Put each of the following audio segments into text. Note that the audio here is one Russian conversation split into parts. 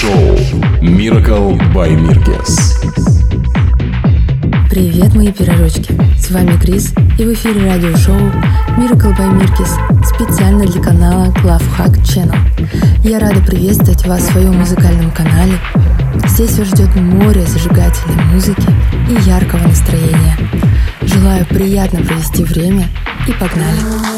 шоу Miracle by Mirkes. Привет, мои пирожочки! С вами Крис, и в эфире радиошоу Miracle by Mirkes специально для канала Glove Channel. Я рада приветствовать вас в своем музыкальном канале. Здесь вас ждет море зажигательной музыки и яркого настроения. Желаю приятно провести время и погнали!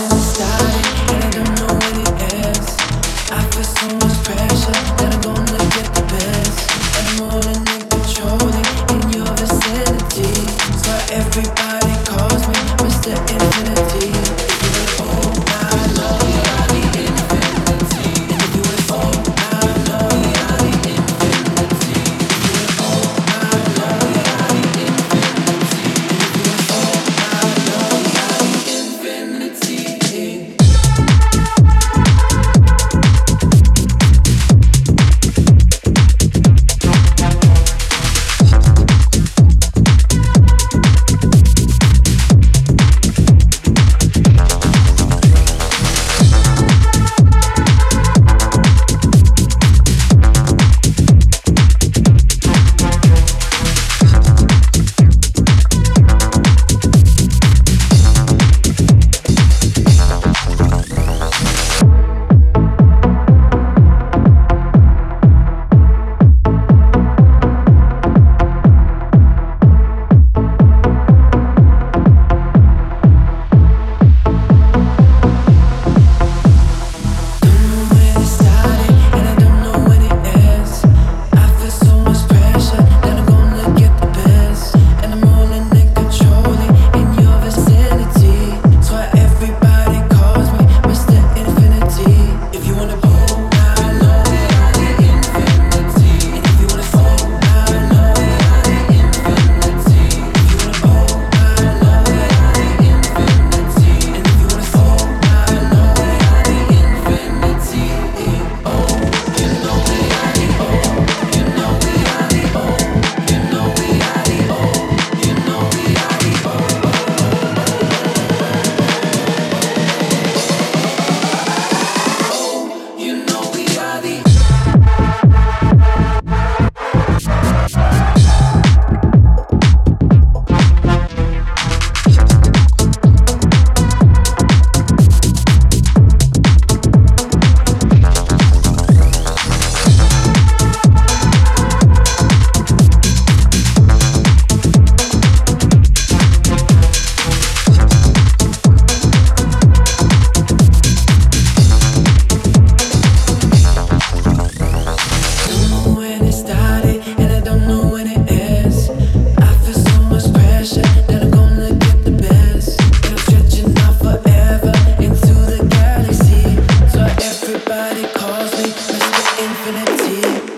you.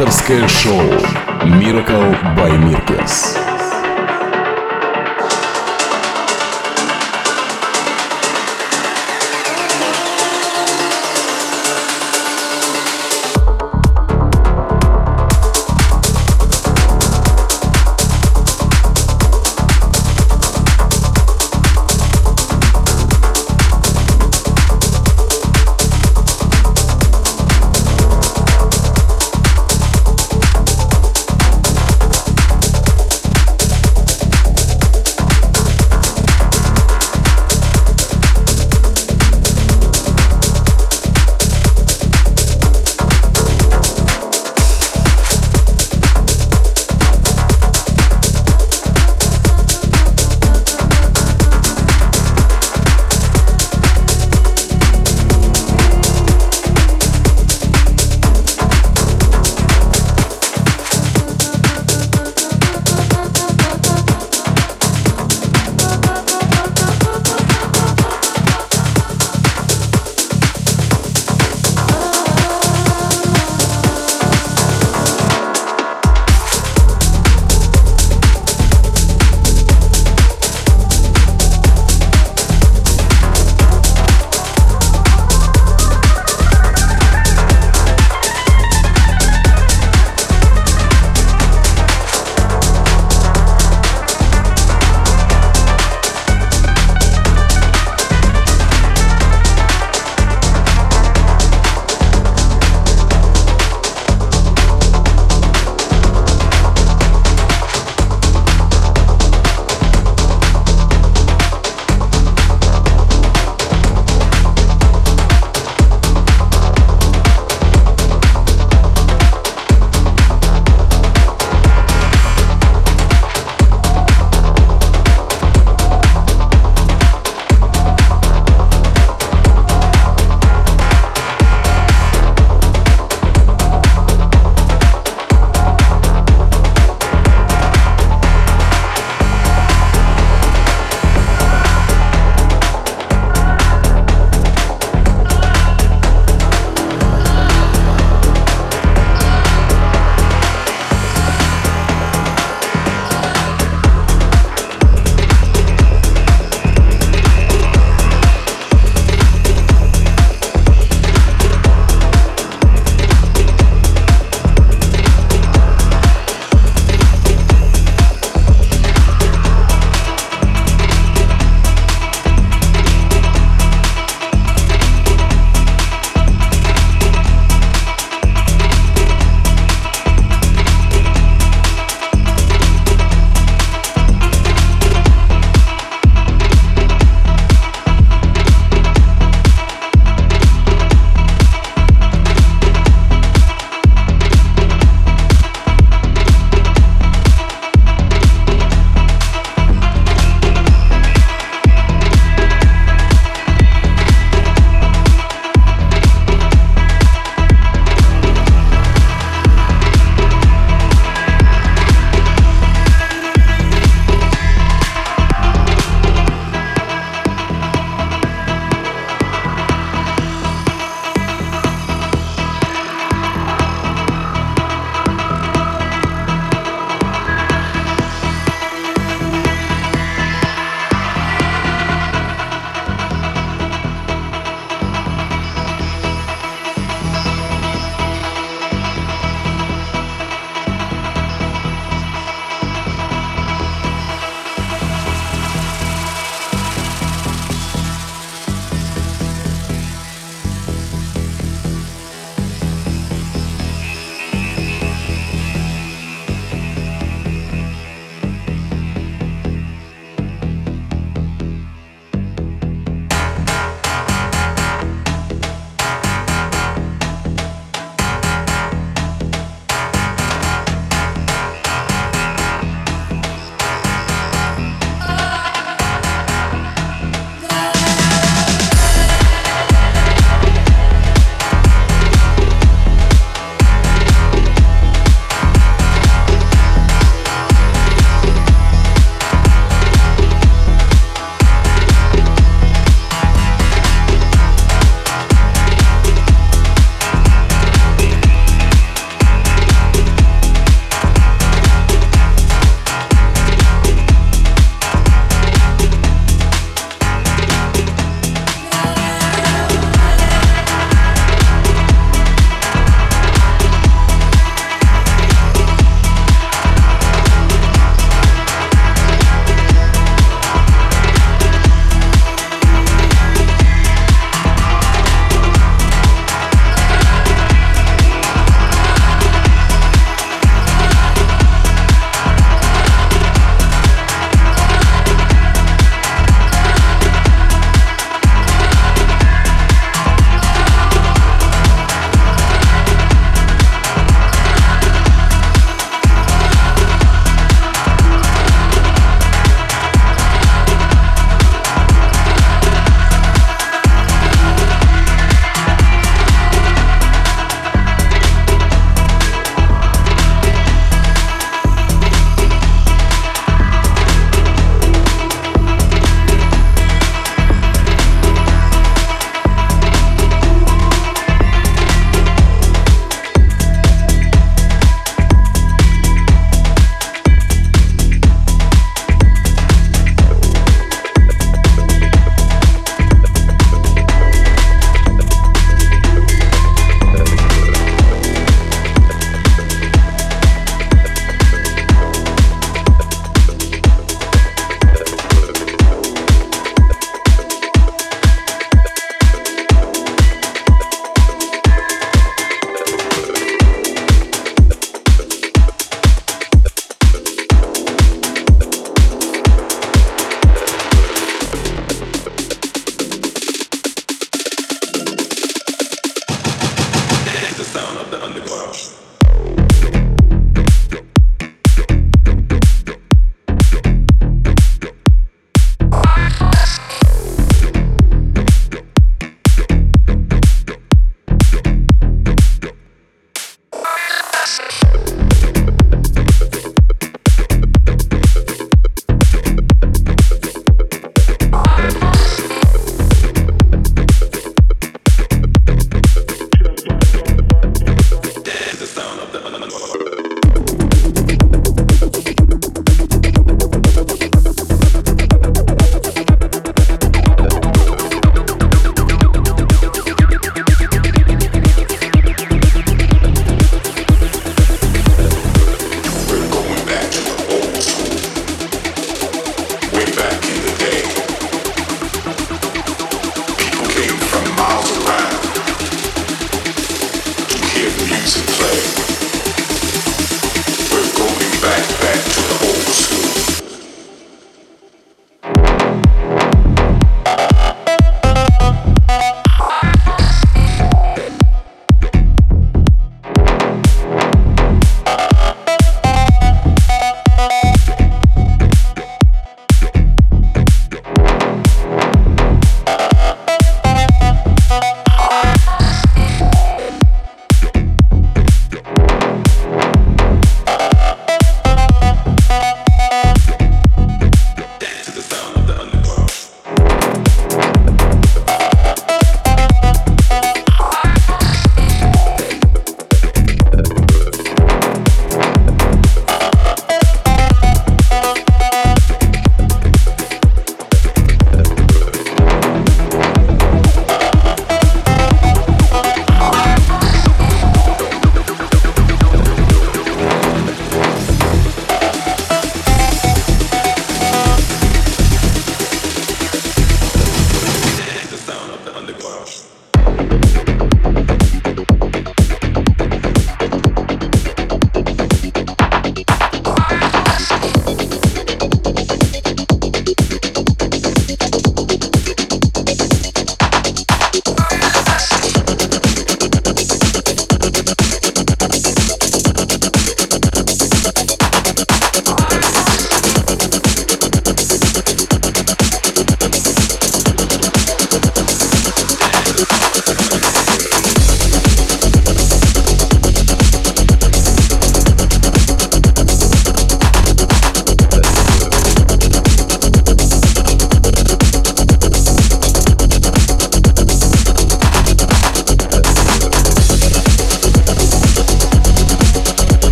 Авторское шоу Miracle by Mirkes.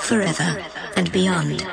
Forever and beyond.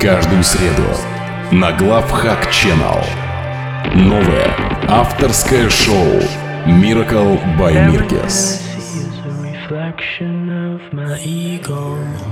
Каждую среду на Главхак Channel. Новое авторское шоу Miracle by Mirkes. reflection of my ego.